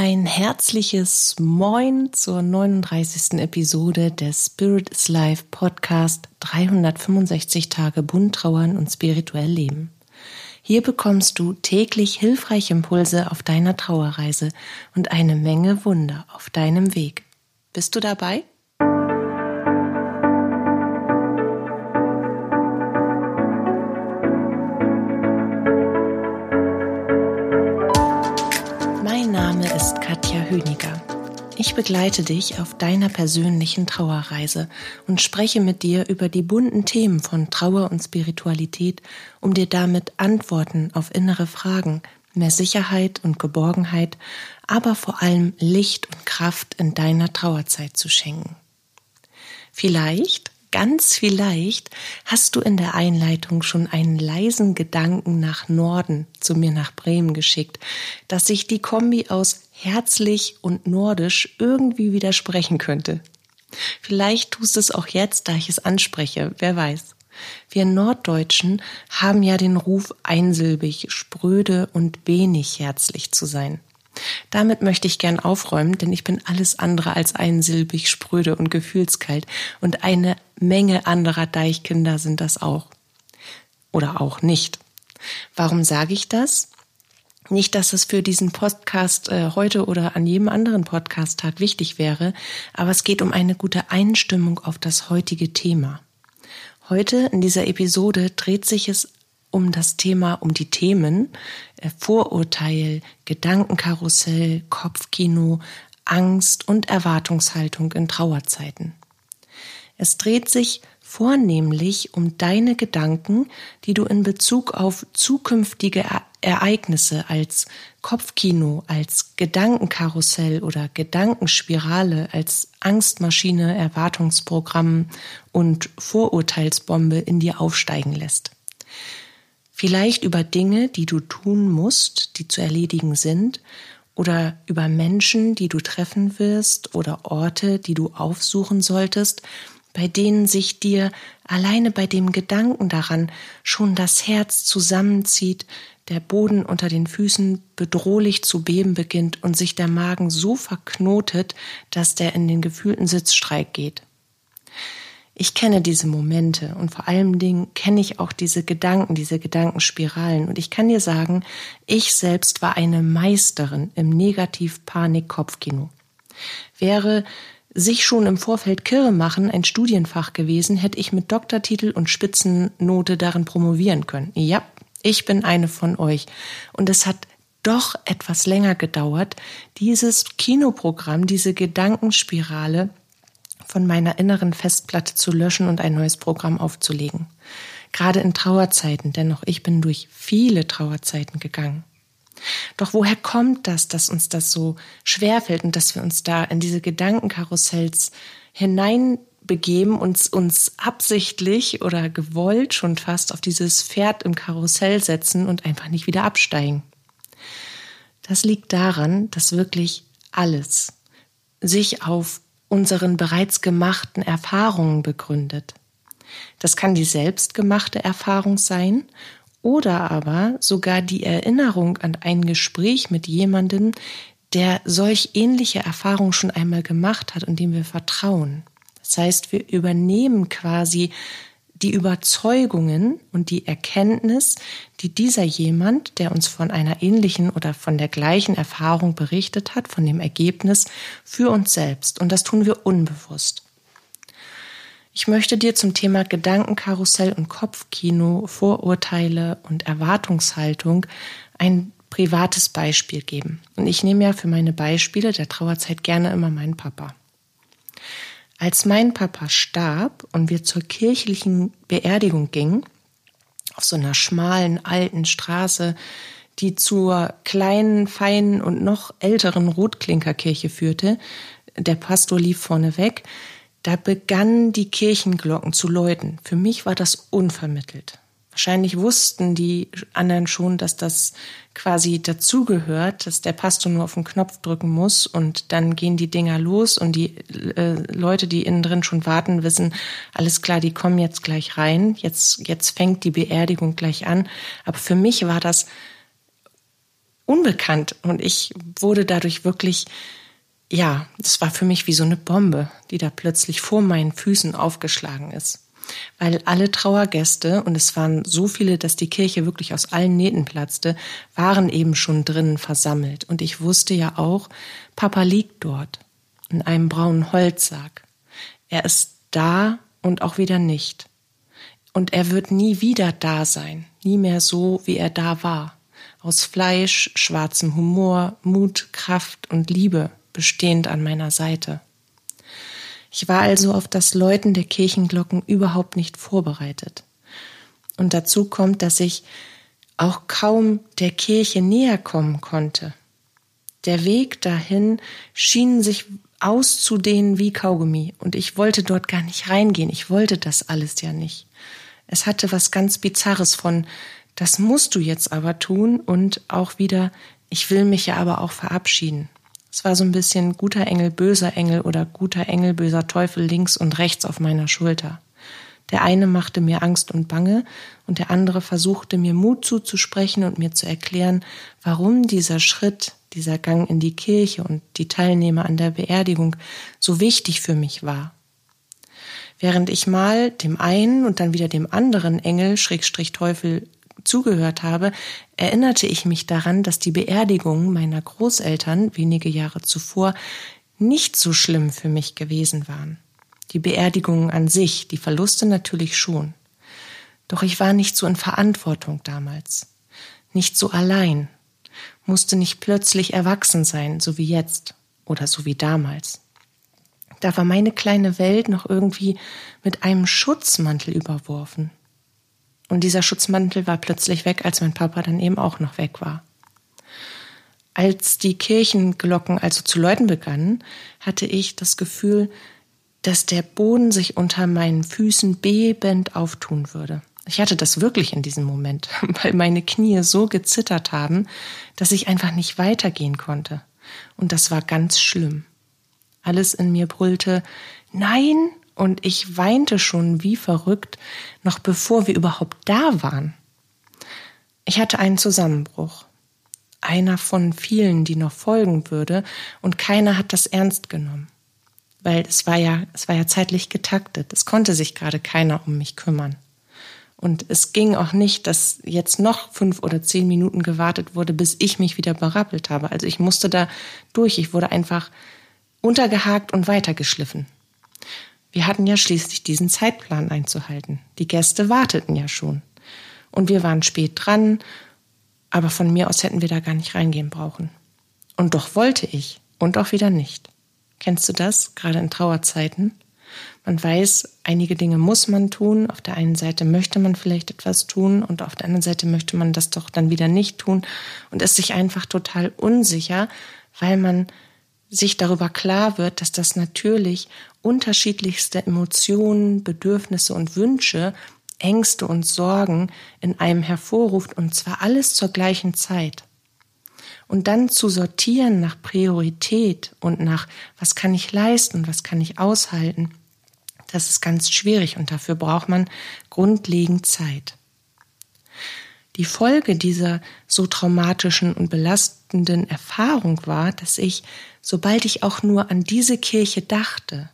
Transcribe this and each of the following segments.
Ein herzliches Moin zur 39. Episode des Spirit is Life Podcast 365 Tage bunt trauern und spirituell leben. Hier bekommst du täglich hilfreiche Impulse auf deiner Trauerreise und eine Menge Wunder auf deinem Weg. Bist du dabei? Begleite dich auf deiner persönlichen Trauerreise und spreche mit dir über die bunten Themen von Trauer und Spiritualität, um dir damit Antworten auf innere Fragen, mehr Sicherheit und Geborgenheit, aber vor allem Licht und Kraft in deiner Trauerzeit zu schenken. Vielleicht Ganz vielleicht hast du in der Einleitung schon einen leisen Gedanken nach Norden zu mir nach Bremen geschickt, dass sich die Kombi aus herzlich und nordisch irgendwie widersprechen könnte. Vielleicht tust es auch jetzt, da ich es anspreche, wer weiß. Wir Norddeutschen haben ja den Ruf, einsilbig, spröde und wenig herzlich zu sein. Damit möchte ich gern aufräumen, denn ich bin alles andere als einsilbig, spröde und gefühlskalt und eine Menge anderer Deichkinder sind das auch. Oder auch nicht. Warum sage ich das? Nicht, dass es für diesen Podcast äh, heute oder an jedem anderen Podcast-Tag wichtig wäre, aber es geht um eine gute Einstimmung auf das heutige Thema. Heute in dieser Episode dreht sich es um das Thema, um die Themen äh, Vorurteil, Gedankenkarussell, Kopfkino, Angst und Erwartungshaltung in Trauerzeiten. Es dreht sich vornehmlich um deine Gedanken, die du in Bezug auf zukünftige Ereignisse als Kopfkino, als Gedankenkarussell oder Gedankenspirale, als Angstmaschine, Erwartungsprogramm und Vorurteilsbombe in dir aufsteigen lässt. Vielleicht über Dinge, die du tun musst, die zu erledigen sind, oder über Menschen, die du treffen wirst, oder Orte, die du aufsuchen solltest, bei denen sich dir alleine bei dem Gedanken daran schon das Herz zusammenzieht, der Boden unter den Füßen bedrohlich zu beben beginnt und sich der Magen so verknotet, dass der in den gefühlten Sitzstreik geht. Ich kenne diese Momente und vor allen Dingen kenne ich auch diese Gedanken, diese Gedankenspiralen. Und ich kann dir sagen, ich selbst war eine Meisterin im Negativ-Panik-Kopfkino. Wäre sich schon im Vorfeld kirre machen ein Studienfach gewesen, hätte ich mit Doktortitel und Spitzennote darin promovieren können. Ja, ich bin eine von euch. Und es hat doch etwas länger gedauert, dieses Kinoprogramm, diese Gedankenspirale von meiner inneren Festplatte zu löschen und ein neues Programm aufzulegen. Gerade in Trauerzeiten, denn auch ich bin durch viele Trauerzeiten gegangen. Doch woher kommt das, dass uns das so schwerfällt und dass wir uns da in diese Gedankenkarussells hineinbegeben, uns, uns absichtlich oder gewollt schon fast auf dieses Pferd im Karussell setzen und einfach nicht wieder absteigen? Das liegt daran, dass wirklich alles sich auf unseren bereits gemachten Erfahrungen begründet. Das kann die selbstgemachte Erfahrung sein oder aber sogar die Erinnerung an ein Gespräch mit jemandem, der solch ähnliche Erfahrungen schon einmal gemacht hat und dem wir vertrauen. Das heißt, wir übernehmen quasi die Überzeugungen und die Erkenntnis, die dieser jemand, der uns von einer ähnlichen oder von der gleichen Erfahrung berichtet hat, von dem Ergebnis für uns selbst. Und das tun wir unbewusst. Ich möchte dir zum Thema Gedankenkarussell und Kopfkino, Vorurteile und Erwartungshaltung ein privates Beispiel geben. Und ich nehme ja für meine Beispiele der Trauerzeit gerne immer meinen Papa. Als mein Papa starb und wir zur kirchlichen Beerdigung gingen, auf so einer schmalen alten Straße, die zur kleinen, feinen und noch älteren Rotklinkerkirche führte, der Pastor lief vorne weg, da begannen die Kirchenglocken zu läuten. Für mich war das unvermittelt. Wahrscheinlich wussten die anderen schon, dass das quasi dazugehört, dass der Pastor nur auf den Knopf drücken muss und dann gehen die Dinger los und die äh, Leute, die innen drin schon warten, wissen, alles klar, die kommen jetzt gleich rein, jetzt, jetzt fängt die Beerdigung gleich an. Aber für mich war das unbekannt und ich wurde dadurch wirklich, ja, das war für mich wie so eine Bombe, die da plötzlich vor meinen Füßen aufgeschlagen ist. Weil alle Trauergäste, und es waren so viele, dass die Kirche wirklich aus allen Nähten platzte, waren eben schon drinnen versammelt. Und ich wusste ja auch, Papa liegt dort in einem braunen Holzsack. Er ist da und auch wieder nicht. Und er wird nie wieder da sein, nie mehr so, wie er da war. Aus Fleisch, schwarzem Humor, Mut, Kraft und Liebe bestehend an meiner Seite. Ich war also auf das Läuten der Kirchenglocken überhaupt nicht vorbereitet. Und dazu kommt, dass ich auch kaum der Kirche näher kommen konnte. Der Weg dahin schien sich auszudehnen wie Kaugummi, und ich wollte dort gar nicht reingehen, ich wollte das alles ja nicht. Es hatte was ganz Bizarres von, das musst du jetzt aber tun und auch wieder, ich will mich ja aber auch verabschieden. Es war so ein bisschen guter Engel, böser Engel oder guter Engel, böser Teufel links und rechts auf meiner Schulter. Der eine machte mir Angst und Bange und der andere versuchte mir Mut zuzusprechen und mir zu erklären, warum dieser Schritt, dieser Gang in die Kirche und die Teilnehmer an der Beerdigung so wichtig für mich war. Während ich mal dem einen und dann wieder dem anderen Engel, Schrägstrich Teufel, zugehört habe, erinnerte ich mich daran, dass die Beerdigung meiner Großeltern wenige Jahre zuvor nicht so schlimm für mich gewesen waren. Die Beerdigungen an sich, die Verluste natürlich schon. Doch ich war nicht so in Verantwortung damals, nicht so allein, musste nicht plötzlich erwachsen sein, so wie jetzt oder so wie damals. Da war meine kleine Welt noch irgendwie mit einem Schutzmantel überworfen. Und dieser Schutzmantel war plötzlich weg, als mein Papa dann eben auch noch weg war. Als die Kirchenglocken also zu läuten begannen, hatte ich das Gefühl, dass der Boden sich unter meinen Füßen bebend auftun würde. Ich hatte das wirklich in diesem Moment, weil meine Knie so gezittert haben, dass ich einfach nicht weitergehen konnte. Und das war ganz schlimm. Alles in mir brüllte Nein, und ich weinte schon wie verrückt, noch bevor wir überhaupt da waren. Ich hatte einen Zusammenbruch. Einer von vielen, die noch folgen würde, und keiner hat das ernst genommen. Weil es war ja, es war ja zeitlich getaktet. Es konnte sich gerade keiner um mich kümmern. Und es ging auch nicht, dass jetzt noch fünf oder zehn Minuten gewartet wurde, bis ich mich wieder berappelt habe. Also ich musste da durch. Ich wurde einfach untergehakt und weitergeschliffen. Wir hatten ja schließlich diesen Zeitplan einzuhalten. Die Gäste warteten ja schon. Und wir waren spät dran, aber von mir aus hätten wir da gar nicht reingehen brauchen. Und doch wollte ich und auch wieder nicht. Kennst du das, gerade in Trauerzeiten? Man weiß, einige Dinge muss man tun. Auf der einen Seite möchte man vielleicht etwas tun und auf der anderen Seite möchte man das doch dann wieder nicht tun und ist sich einfach total unsicher, weil man sich darüber klar wird, dass das natürlich unterschiedlichste Emotionen, Bedürfnisse und Wünsche, Ängste und Sorgen in einem hervorruft und zwar alles zur gleichen Zeit. Und dann zu sortieren nach Priorität und nach, was kann ich leisten, was kann ich aushalten, das ist ganz schwierig und dafür braucht man grundlegend Zeit. Die Folge dieser so traumatischen und belastenden Erfahrung war, dass ich, sobald ich auch nur an diese Kirche dachte,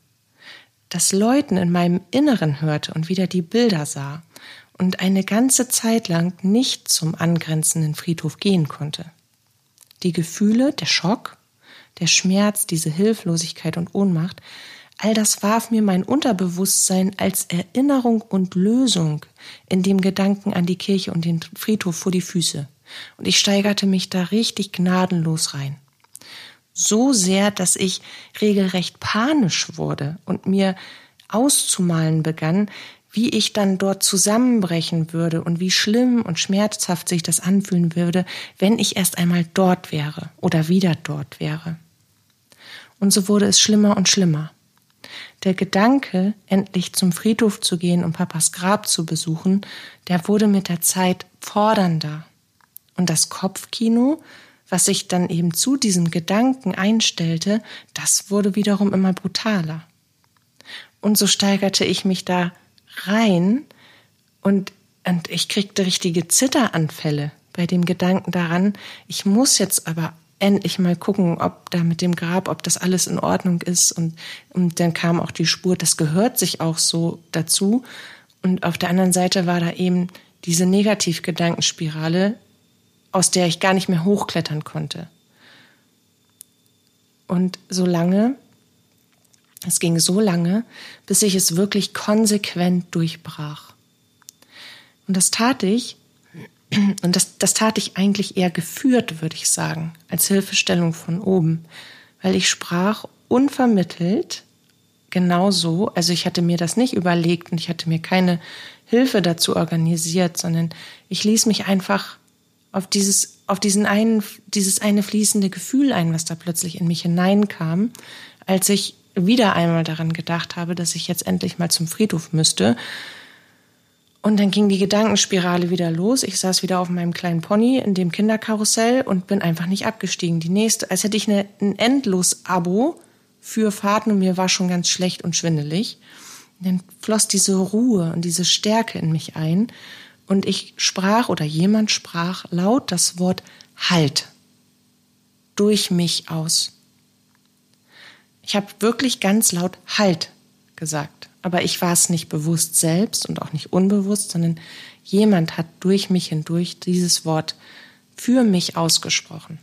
das Läuten in meinem Inneren hörte und wieder die Bilder sah und eine ganze Zeit lang nicht zum angrenzenden Friedhof gehen konnte. Die Gefühle, der Schock, der Schmerz, diese Hilflosigkeit und Ohnmacht All das warf mir mein Unterbewusstsein als Erinnerung und Lösung in dem Gedanken an die Kirche und den Friedhof vor die Füße. Und ich steigerte mich da richtig gnadenlos rein. So sehr, dass ich regelrecht panisch wurde und mir auszumalen begann, wie ich dann dort zusammenbrechen würde und wie schlimm und schmerzhaft sich das anfühlen würde, wenn ich erst einmal dort wäre oder wieder dort wäre. Und so wurde es schlimmer und schlimmer. Der Gedanke, endlich zum Friedhof zu gehen und Papas Grab zu besuchen, der wurde mit der Zeit fordernder. Und das Kopfkino, was sich dann eben zu diesem Gedanken einstellte, das wurde wiederum immer brutaler. Und so steigerte ich mich da rein und, und ich kriegte richtige Zitteranfälle, bei dem Gedanken daran, ich muss jetzt aber endlich mal gucken, ob da mit dem Grab, ob das alles in Ordnung ist. Und, und dann kam auch die Spur, das gehört sich auch so dazu. Und auf der anderen Seite war da eben diese Negativgedankenspirale, aus der ich gar nicht mehr hochklettern konnte. Und so lange, es ging so lange, bis ich es wirklich konsequent durchbrach. Und das tat ich, und das, das tat ich eigentlich eher geführt, würde ich sagen, als Hilfestellung von oben, weil ich sprach unvermittelt genauso, also ich hatte mir das nicht überlegt und ich hatte mir keine Hilfe dazu organisiert, sondern ich ließ mich einfach auf dieses, auf diesen einen, dieses eine fließende Gefühl ein, was da plötzlich in mich hineinkam, als ich wieder einmal daran gedacht habe, dass ich jetzt endlich mal zum Friedhof müsste und dann ging die Gedankenspirale wieder los. Ich saß wieder auf meinem kleinen Pony in dem Kinderkarussell und bin einfach nicht abgestiegen. Die nächste, als hätte ich eine, ein Endlos-Abo für Fahrten und mir war schon ganz schlecht und schwindelig. Und dann floss diese Ruhe und diese Stärke in mich ein und ich sprach oder jemand sprach laut das Wort Halt durch mich aus. Ich habe wirklich ganz laut Halt gesagt aber ich war es nicht bewusst selbst und auch nicht unbewusst, sondern jemand hat durch mich hindurch dieses Wort für mich ausgesprochen.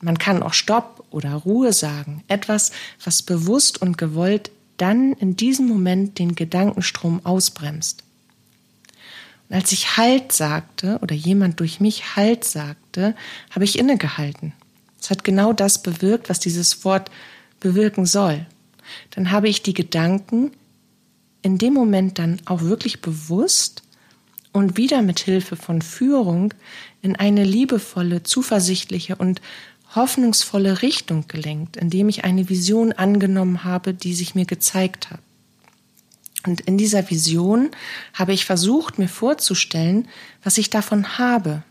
Man kann auch Stopp oder Ruhe sagen, etwas, was bewusst und gewollt dann in diesem Moment den Gedankenstrom ausbremst. Und als ich Halt sagte oder jemand durch mich Halt sagte, habe ich innegehalten. Es hat genau das bewirkt, was dieses Wort bewirken soll. Dann habe ich die Gedanken in dem Moment dann auch wirklich bewusst und wieder mit Hilfe von Führung in eine liebevolle, zuversichtliche und hoffnungsvolle Richtung gelenkt, indem ich eine Vision angenommen habe, die sich mir gezeigt hat. Und in dieser Vision habe ich versucht, mir vorzustellen, was ich davon habe.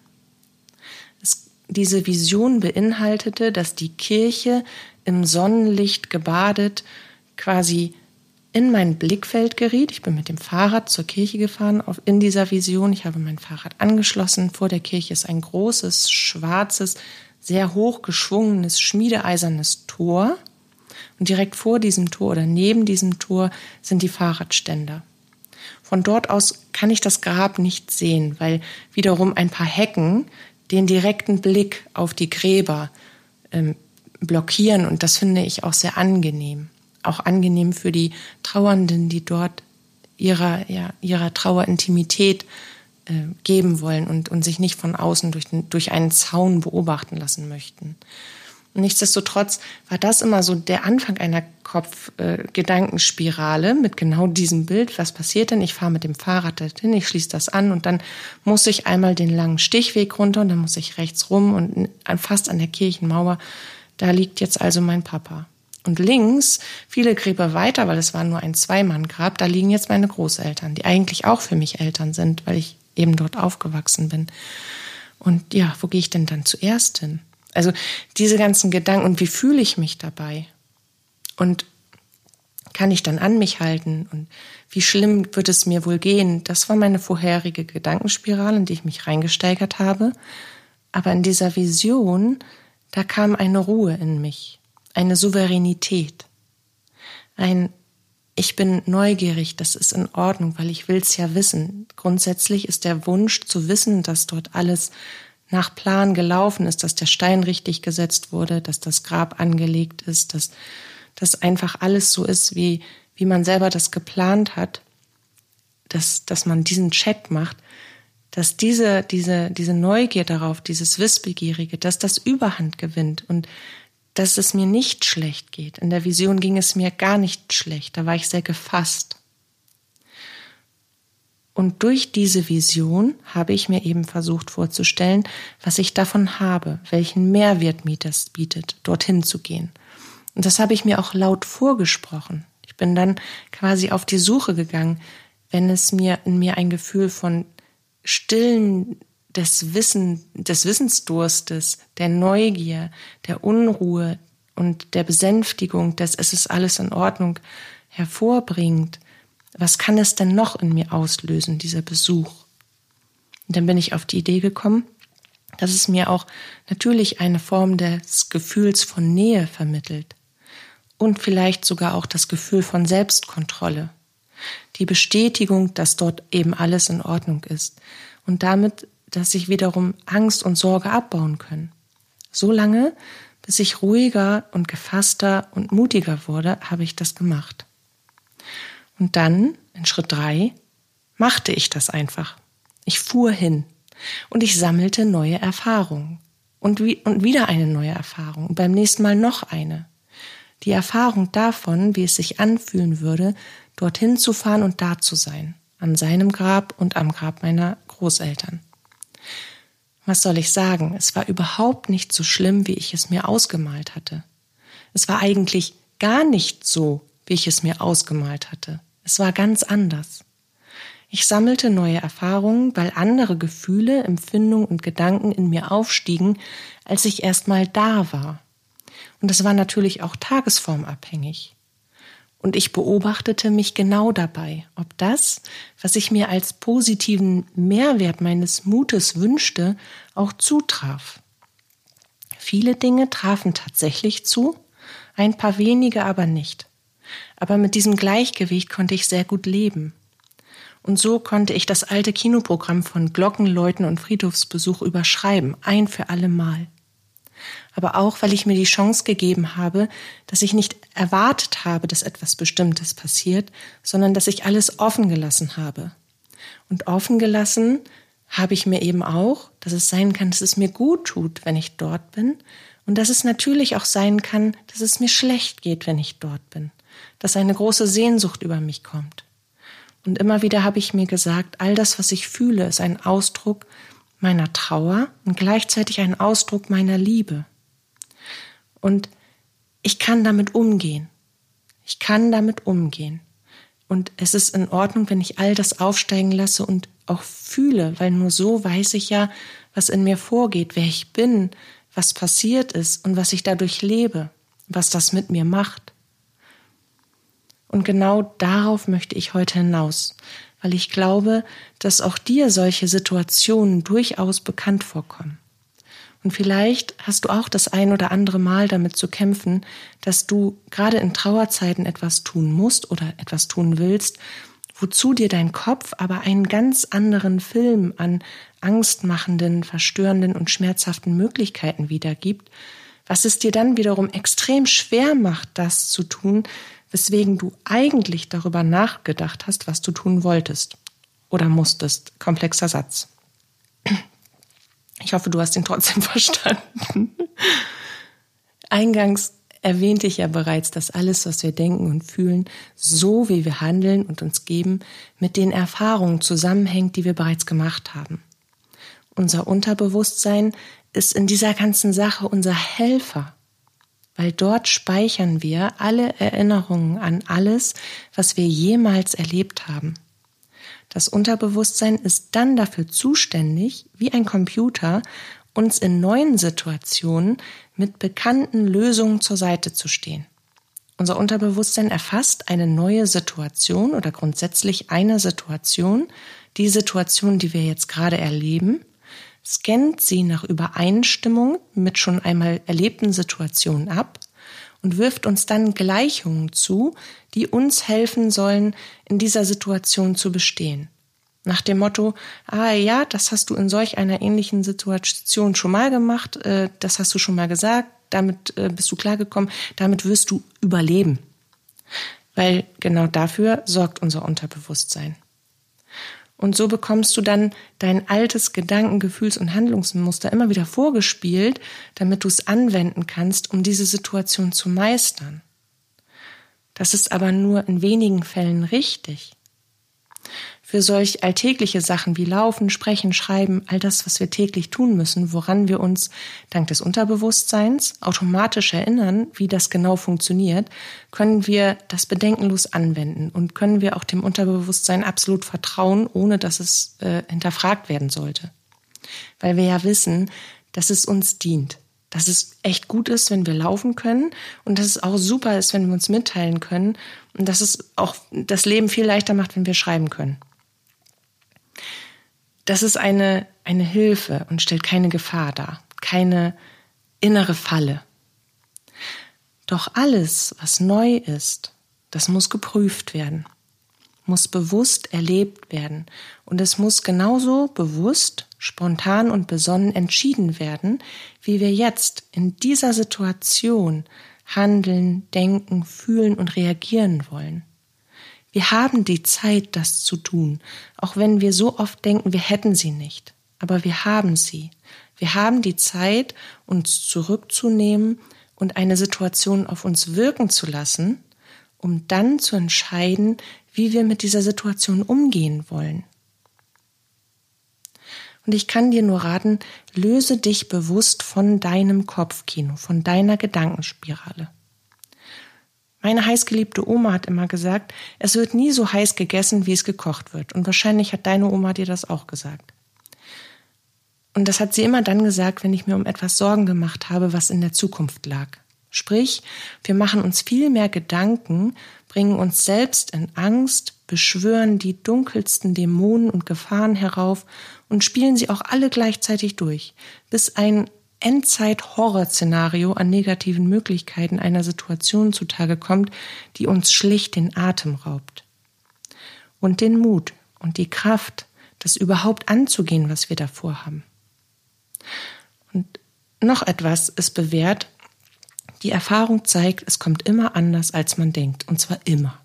Es, diese Vision beinhaltete, dass die Kirche im Sonnenlicht gebadet quasi in mein Blickfeld geriet. Ich bin mit dem Fahrrad zur Kirche gefahren, auf, in dieser Vision. Ich habe mein Fahrrad angeschlossen. Vor der Kirche ist ein großes, schwarzes, sehr hoch geschwungenes, schmiedeeisernes Tor. Und direkt vor diesem Tor oder neben diesem Tor sind die Fahrradständer. Von dort aus kann ich das Grab nicht sehen, weil wiederum ein paar Hecken den direkten Blick auf die Gräber ähm, blockieren und das finde ich auch sehr angenehm auch angenehm für die Trauernden, die dort ihrer, ja, ihrer Trauerintimität äh, geben wollen und, und sich nicht von außen durch, den, durch einen Zaun beobachten lassen möchten. Nichtsdestotrotz war das immer so der Anfang einer Kopfgedankenspirale äh, mit genau diesem Bild. Was passiert denn? Ich fahre mit dem Fahrrad dorthin, ich schließe das an und dann muss ich einmal den langen Stichweg runter und dann muss ich rechts rum und fast an der Kirchenmauer. Da liegt jetzt also mein Papa. Und links, viele Gräber weiter, weil es war nur ein Zweimann-Grab, da liegen jetzt meine Großeltern, die eigentlich auch für mich Eltern sind, weil ich eben dort aufgewachsen bin. Und ja, wo gehe ich denn dann zuerst hin? Also diese ganzen Gedanken und wie fühle ich mich dabei? Und kann ich dann an mich halten? Und wie schlimm wird es mir wohl gehen? Das war meine vorherige Gedankenspirale, in die ich mich reingesteigert habe. Aber in dieser Vision, da kam eine Ruhe in mich eine Souveränität, ein ich bin neugierig, das ist in Ordnung, weil ich will's ja wissen. Grundsätzlich ist der Wunsch zu wissen, dass dort alles nach Plan gelaufen ist, dass der Stein richtig gesetzt wurde, dass das Grab angelegt ist, dass das einfach alles so ist, wie, wie man selber das geplant hat, dass, dass man diesen Check macht, dass diese, diese, diese Neugier darauf, dieses Wissbegierige, dass das Überhand gewinnt und dass es mir nicht schlecht geht. In der Vision ging es mir gar nicht schlecht, da war ich sehr gefasst. Und durch diese Vision habe ich mir eben versucht vorzustellen, was ich davon habe, welchen Mehrwert mir das bietet, dorthin zu gehen. Und das habe ich mir auch laut vorgesprochen. Ich bin dann quasi auf die Suche gegangen, wenn es mir in mir ein Gefühl von stillen des Wissen, des Wissensdurstes, der Neugier, der Unruhe und der Besänftigung, dass es ist alles in Ordnung hervorbringt, was kann es denn noch in mir auslösen, dieser Besuch? Und dann bin ich auf die Idee gekommen, dass es mir auch natürlich eine Form des Gefühls von Nähe vermittelt und vielleicht sogar auch das Gefühl von Selbstkontrolle, die Bestätigung, dass dort eben alles in Ordnung ist und damit, dass sich wiederum Angst und Sorge abbauen können. So lange, bis ich ruhiger und gefasster und mutiger wurde, habe ich das gemacht. Und dann, in Schritt drei, machte ich das einfach. Ich fuhr hin und ich sammelte neue Erfahrungen. Und, wie, und wieder eine neue Erfahrung. Und beim nächsten Mal noch eine. Die Erfahrung davon, wie es sich anfühlen würde, dorthin zu fahren und da zu sein. An seinem Grab und am Grab meiner Großeltern. Was soll ich sagen? Es war überhaupt nicht so schlimm, wie ich es mir ausgemalt hatte. Es war eigentlich gar nicht so, wie ich es mir ausgemalt hatte. Es war ganz anders. Ich sammelte neue Erfahrungen, weil andere Gefühle, Empfindungen und Gedanken in mir aufstiegen, als ich erstmal da war. Und es war natürlich auch tagesformabhängig. Und ich beobachtete mich genau dabei, ob das, was ich mir als positiven Mehrwert meines Mutes wünschte, auch zutraf. Viele Dinge trafen tatsächlich zu, ein paar wenige aber nicht. Aber mit diesem Gleichgewicht konnte ich sehr gut leben. Und so konnte ich das alte Kinoprogramm von Glockenläuten und Friedhofsbesuch überschreiben, ein für alle Mal aber auch, weil ich mir die Chance gegeben habe, dass ich nicht erwartet habe, dass etwas Bestimmtes passiert, sondern dass ich alles offen gelassen habe. Und offen gelassen habe ich mir eben auch, dass es sein kann, dass es mir gut tut, wenn ich dort bin, und dass es natürlich auch sein kann, dass es mir schlecht geht, wenn ich dort bin, dass eine große Sehnsucht über mich kommt. Und immer wieder habe ich mir gesagt, all das, was ich fühle, ist ein Ausdruck meiner Trauer und gleichzeitig ein Ausdruck meiner Liebe. Und ich kann damit umgehen. Ich kann damit umgehen. Und es ist in Ordnung, wenn ich all das aufsteigen lasse und auch fühle, weil nur so weiß ich ja, was in mir vorgeht, wer ich bin, was passiert ist und was ich dadurch lebe, was das mit mir macht. Und genau darauf möchte ich heute hinaus, weil ich glaube, dass auch dir solche Situationen durchaus bekannt vorkommen. Und vielleicht hast du auch das ein oder andere Mal damit zu kämpfen, dass du gerade in Trauerzeiten etwas tun musst oder etwas tun willst, wozu dir dein Kopf aber einen ganz anderen Film an angstmachenden, verstörenden und schmerzhaften Möglichkeiten wiedergibt, was es dir dann wiederum extrem schwer macht, das zu tun, weswegen du eigentlich darüber nachgedacht hast, was du tun wolltest oder musstest. Komplexer Satz. Ich hoffe, du hast ihn trotzdem verstanden. Eingangs erwähnte ich ja bereits, dass alles, was wir denken und fühlen, so wie wir handeln und uns geben, mit den Erfahrungen zusammenhängt, die wir bereits gemacht haben. Unser Unterbewusstsein ist in dieser ganzen Sache unser Helfer, weil dort speichern wir alle Erinnerungen an alles, was wir jemals erlebt haben. Das Unterbewusstsein ist dann dafür zuständig, wie ein Computer, uns in neuen Situationen mit bekannten Lösungen zur Seite zu stehen. Unser Unterbewusstsein erfasst eine neue Situation oder grundsätzlich eine Situation, die Situation, die wir jetzt gerade erleben, scannt sie nach Übereinstimmung mit schon einmal erlebten Situationen ab und wirft uns dann Gleichungen zu, die uns helfen sollen, in dieser Situation zu bestehen. Nach dem Motto, ah ja, das hast du in solch einer ähnlichen Situation schon mal gemacht, äh, das hast du schon mal gesagt, damit äh, bist du klargekommen, damit wirst du überleben. Weil genau dafür sorgt unser Unterbewusstsein. Und so bekommst du dann dein altes Gedanken-, Gefühls- und Handlungsmuster immer wieder vorgespielt, damit du es anwenden kannst, um diese Situation zu meistern. Das ist aber nur in wenigen Fällen richtig für solch alltägliche Sachen wie Laufen, Sprechen, Schreiben, all das, was wir täglich tun müssen, woran wir uns dank des Unterbewusstseins automatisch erinnern, wie das genau funktioniert, können wir das bedenkenlos anwenden und können wir auch dem Unterbewusstsein absolut vertrauen, ohne dass es äh, hinterfragt werden sollte. Weil wir ja wissen, dass es uns dient dass es echt gut ist, wenn wir laufen können und dass es auch super ist, wenn wir uns mitteilen können und dass es auch das Leben viel leichter macht, wenn wir schreiben können. Das ist eine, eine Hilfe und stellt keine Gefahr dar, keine innere Falle. Doch alles, was neu ist, das muss geprüft werden, muss bewusst erlebt werden und es muss genauso bewusst, spontan und besonnen entschieden werden, wie wir jetzt in dieser Situation handeln, denken, fühlen und reagieren wollen. Wir haben die Zeit, das zu tun, auch wenn wir so oft denken, wir hätten sie nicht. Aber wir haben sie. Wir haben die Zeit, uns zurückzunehmen und eine Situation auf uns wirken zu lassen, um dann zu entscheiden, wie wir mit dieser Situation umgehen wollen. Und ich kann dir nur raten, löse dich bewusst von deinem Kopfkino, von deiner Gedankenspirale. Meine heißgeliebte Oma hat immer gesagt, es wird nie so heiß gegessen, wie es gekocht wird. Und wahrscheinlich hat deine Oma dir das auch gesagt. Und das hat sie immer dann gesagt, wenn ich mir um etwas Sorgen gemacht habe, was in der Zukunft lag. Sprich, wir machen uns viel mehr Gedanken, bringen uns selbst in Angst, beschwören die dunkelsten Dämonen und Gefahren herauf und spielen sie auch alle gleichzeitig durch, bis ein Endzeit-Horror-Szenario an negativen Möglichkeiten einer Situation zutage kommt, die uns schlicht den Atem raubt. Und den Mut und die Kraft, das überhaupt anzugehen, was wir davor haben. Und noch etwas ist bewährt. Die Erfahrung zeigt, es kommt immer anders, als man denkt, und zwar immer.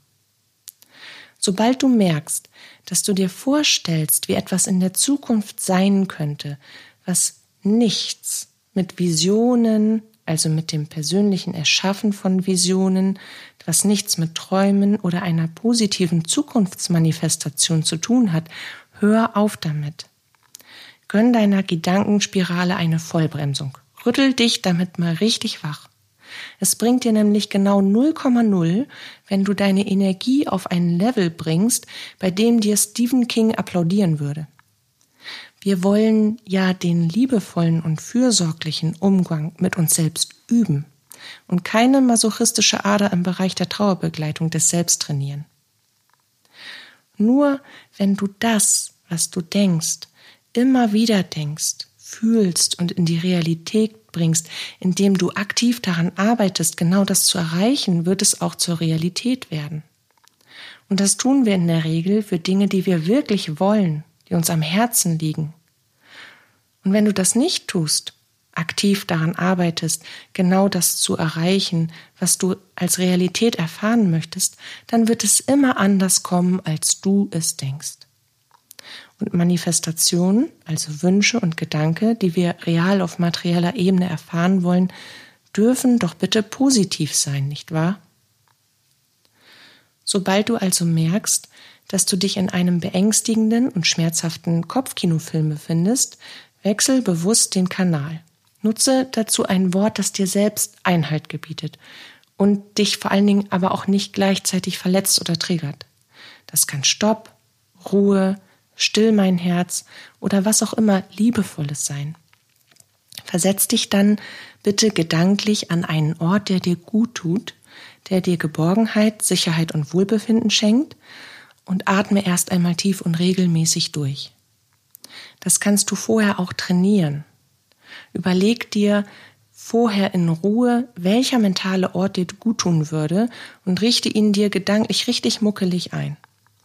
Sobald du merkst, dass du dir vorstellst, wie etwas in der Zukunft sein könnte, was nichts mit Visionen, also mit dem persönlichen Erschaffen von Visionen, was nichts mit Träumen oder einer positiven Zukunftsmanifestation zu tun hat, hör auf damit. Gönn deiner Gedankenspirale eine Vollbremsung. Rüttel dich damit mal richtig wach. Es bringt dir nämlich genau 0,0, wenn du deine Energie auf ein Level bringst, bei dem dir Stephen King applaudieren würde. Wir wollen ja den liebevollen und fürsorglichen Umgang mit uns selbst üben und keine masochistische Ader im Bereich der Trauerbegleitung des Selbst trainieren. Nur wenn du das, was du denkst, immer wieder denkst, fühlst und in die Realität bringst, indem du aktiv daran arbeitest, genau das zu erreichen, wird es auch zur Realität werden. Und das tun wir in der Regel für Dinge, die wir wirklich wollen die uns am Herzen liegen. Und wenn du das nicht tust, aktiv daran arbeitest, genau das zu erreichen, was du als Realität erfahren möchtest, dann wird es immer anders kommen, als du es denkst. Und Manifestationen, also Wünsche und Gedanke, die wir real auf materieller Ebene erfahren wollen, dürfen doch bitte positiv sein, nicht wahr? Sobald du also merkst, dass du dich in einem beängstigenden und schmerzhaften Kopfkinofilm befindest, wechsel bewusst den Kanal. Nutze dazu ein Wort, das dir selbst Einhalt gebietet und dich vor allen Dingen aber auch nicht gleichzeitig verletzt oder triggert. Das kann Stopp, Ruhe, Still mein Herz oder was auch immer Liebevolles sein. Versetz dich dann bitte gedanklich an einen Ort, der dir gut tut, der dir Geborgenheit, Sicherheit und Wohlbefinden schenkt und atme erst einmal tief und regelmäßig durch. Das kannst du vorher auch trainieren. Überleg dir vorher in Ruhe, welcher mentale Ort dir gut tun würde und richte ihn dir gedanklich richtig muckelig ein.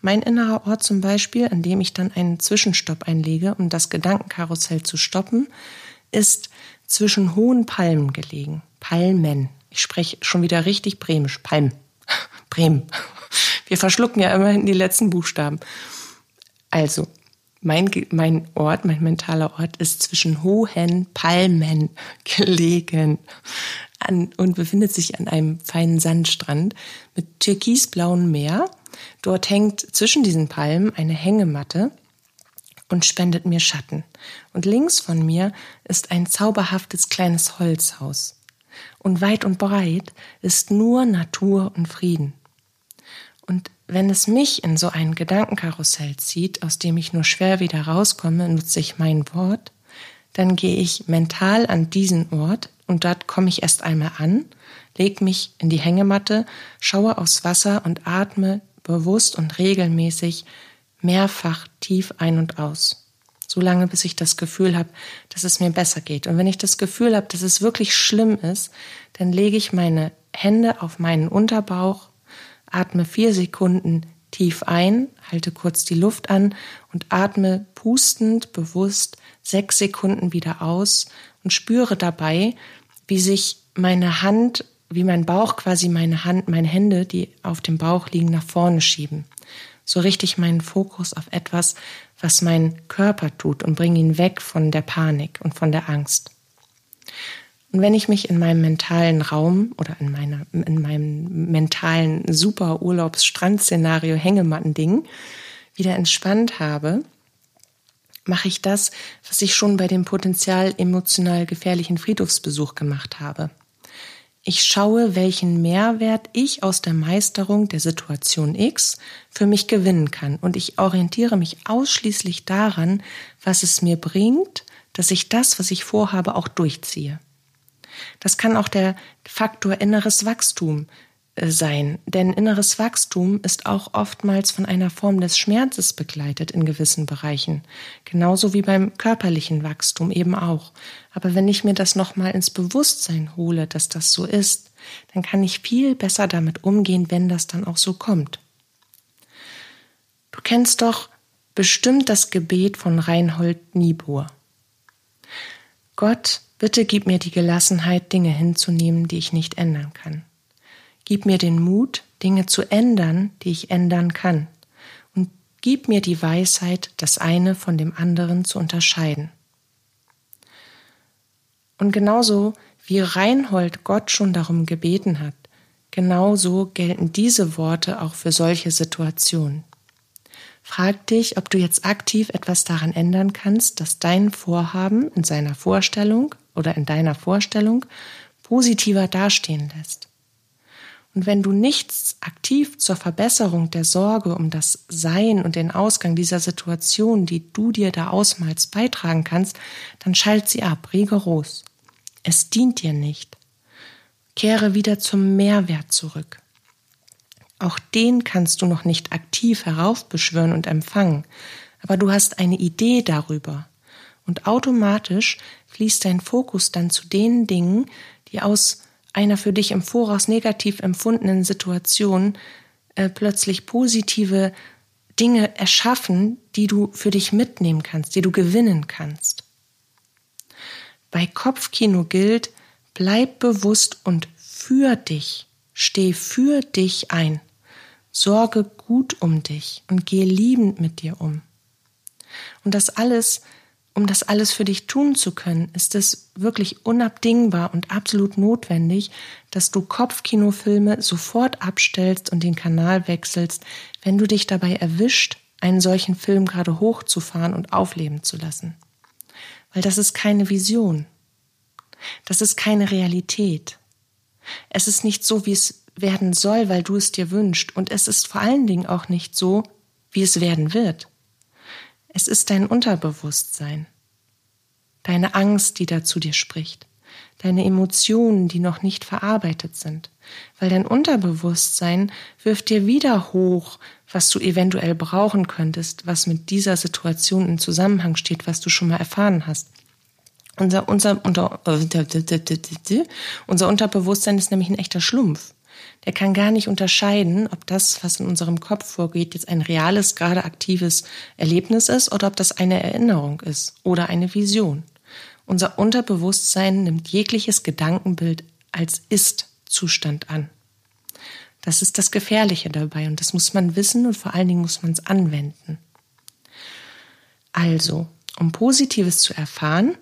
Mein innerer Ort zum Beispiel, an dem ich dann einen Zwischenstopp einlege, um das Gedankenkarussell zu stoppen, ist zwischen hohen Palmen gelegen. Palmen. Ich spreche schon wieder richtig bremisch. Palm. Bremen. Wir verschlucken ja immerhin die letzten Buchstaben. Also, mein, mein Ort, mein mentaler Ort ist zwischen hohen Palmen gelegen an, und befindet sich an einem feinen Sandstrand mit türkisblauem Meer. Dort hängt zwischen diesen Palmen eine Hängematte und spendet mir Schatten. Und links von mir ist ein zauberhaftes kleines Holzhaus. Und weit und breit ist nur Natur und Frieden. Und wenn es mich in so ein Gedankenkarussell zieht, aus dem ich nur schwer wieder rauskomme, nutze ich mein Wort, dann gehe ich mental an diesen Ort und dort komme ich erst einmal an, leg mich in die Hängematte, schaue aufs Wasser und atme bewusst und regelmäßig mehrfach tief ein und aus. So lange, bis ich das Gefühl habe, dass es mir besser geht. Und wenn ich das Gefühl habe, dass es wirklich schlimm ist, dann lege ich meine Hände auf meinen Unterbauch, atme vier Sekunden tief ein, halte kurz die Luft an und atme pustend bewusst sechs Sekunden wieder aus und spüre dabei, wie sich meine Hand, wie mein Bauch quasi meine Hand, meine Hände, die auf dem Bauch liegen, nach vorne schieben. So richte ich meinen Fokus auf etwas, was mein Körper tut und bringe ihn weg von der Panik und von der Angst. Und wenn ich mich in meinem mentalen Raum oder in, meiner, in meinem mentalen super Urlaubs-Strandszenario Hängematten-Ding wieder entspannt habe, mache ich das, was ich schon bei dem potenziell emotional gefährlichen Friedhofsbesuch gemacht habe. Ich schaue, welchen Mehrwert ich aus der Meisterung der Situation X für mich gewinnen kann und ich orientiere mich ausschließlich daran, was es mir bringt, dass ich das, was ich vorhabe, auch durchziehe. Das kann auch der Faktor inneres Wachstum äh, sein, denn inneres Wachstum ist auch oftmals von einer Form des Schmerzes begleitet in gewissen Bereichen, genauso wie beim körperlichen Wachstum eben auch. Aber wenn ich mir das nochmal ins Bewusstsein hole, dass das so ist, dann kann ich viel besser damit umgehen, wenn das dann auch so kommt. Du kennst doch bestimmt das Gebet von Reinhold Niebuhr. Gott, bitte gib mir die Gelassenheit, Dinge hinzunehmen, die ich nicht ändern kann. Gib mir den Mut, Dinge zu ändern, die ich ändern kann. Und gib mir die Weisheit, das eine von dem anderen zu unterscheiden. Und genauso wie Reinhold Gott schon darum gebeten hat, genauso gelten diese Worte auch für solche Situationen. Frag dich, ob du jetzt aktiv etwas daran ändern kannst, dass dein Vorhaben in seiner Vorstellung oder in deiner Vorstellung positiver dastehen lässt. Und wenn du nichts aktiv zur Verbesserung der Sorge um das Sein und den Ausgang dieser Situation, die du dir da ausmalst, beitragen kannst, dann schalt sie ab, rigoros. Es dient dir nicht. Kehre wieder zum Mehrwert zurück. Auch den kannst du noch nicht aktiv heraufbeschwören und empfangen, aber du hast eine Idee darüber. Und automatisch fließt dein Fokus dann zu den Dingen, die aus einer für dich im Voraus negativ empfundenen Situation äh, plötzlich positive Dinge erschaffen, die du für dich mitnehmen kannst, die du gewinnen kannst. Bei Kopfkino gilt, bleib bewusst und für dich, steh für dich ein, sorge gut um dich und gehe liebend mit dir um. Und das alles um das alles für dich tun zu können, ist es wirklich unabdingbar und absolut notwendig, dass du Kopfkinofilme sofort abstellst und den Kanal wechselst, wenn du dich dabei erwischt, einen solchen Film gerade hochzufahren und aufleben zu lassen. Weil das ist keine Vision. Das ist keine Realität. Es ist nicht so, wie es werden soll, weil du es dir wünschst. Und es ist vor allen Dingen auch nicht so, wie es werden wird. Es ist dein Unterbewusstsein, deine Angst, die da zu dir spricht, deine Emotionen, die noch nicht verarbeitet sind, weil dein Unterbewusstsein wirft dir wieder hoch, was du eventuell brauchen könntest, was mit dieser Situation in Zusammenhang steht, was du schon mal erfahren hast. Unser, unser, unter, unser Unterbewusstsein ist nämlich ein echter Schlumpf der kann gar nicht unterscheiden, ob das, was in unserem Kopf vorgeht, jetzt ein reales, gerade aktives Erlebnis ist oder ob das eine Erinnerung ist oder eine Vision. Unser Unterbewusstsein nimmt jegliches Gedankenbild als Ist-Zustand an. Das ist das Gefährliche dabei und das muss man wissen und vor allen Dingen muss man es anwenden. Also, um Positives zu erfahren,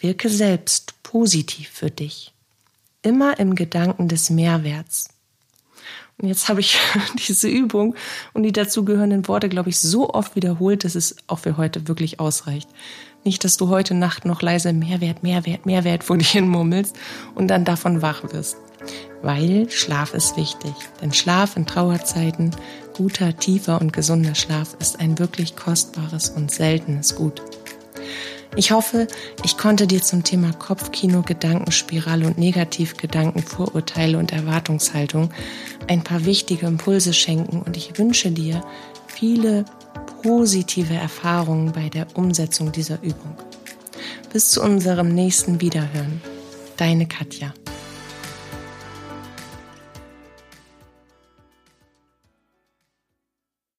wirke selbst positiv für dich. Immer im Gedanken des Mehrwerts. Und jetzt habe ich diese Übung und die dazugehörenden Worte, glaube ich, so oft wiederholt, dass es auch für heute wirklich ausreicht. Nicht, dass du heute Nacht noch leise Mehrwert, Mehrwert, Mehrwert vor dich hin murmelst und dann davon wach wirst. Weil Schlaf ist wichtig. Denn Schlaf in Trauerzeiten, guter, tiefer und gesunder Schlaf ist ein wirklich kostbares und seltenes Gut. Ich hoffe, ich konnte dir zum Thema Kopfkino, Gedankenspirale und Negativgedanken, Vorurteile und Erwartungshaltung ein paar wichtige Impulse schenken und ich wünsche dir viele positive Erfahrungen bei der Umsetzung dieser Übung. Bis zu unserem nächsten Wiederhören. Deine Katja.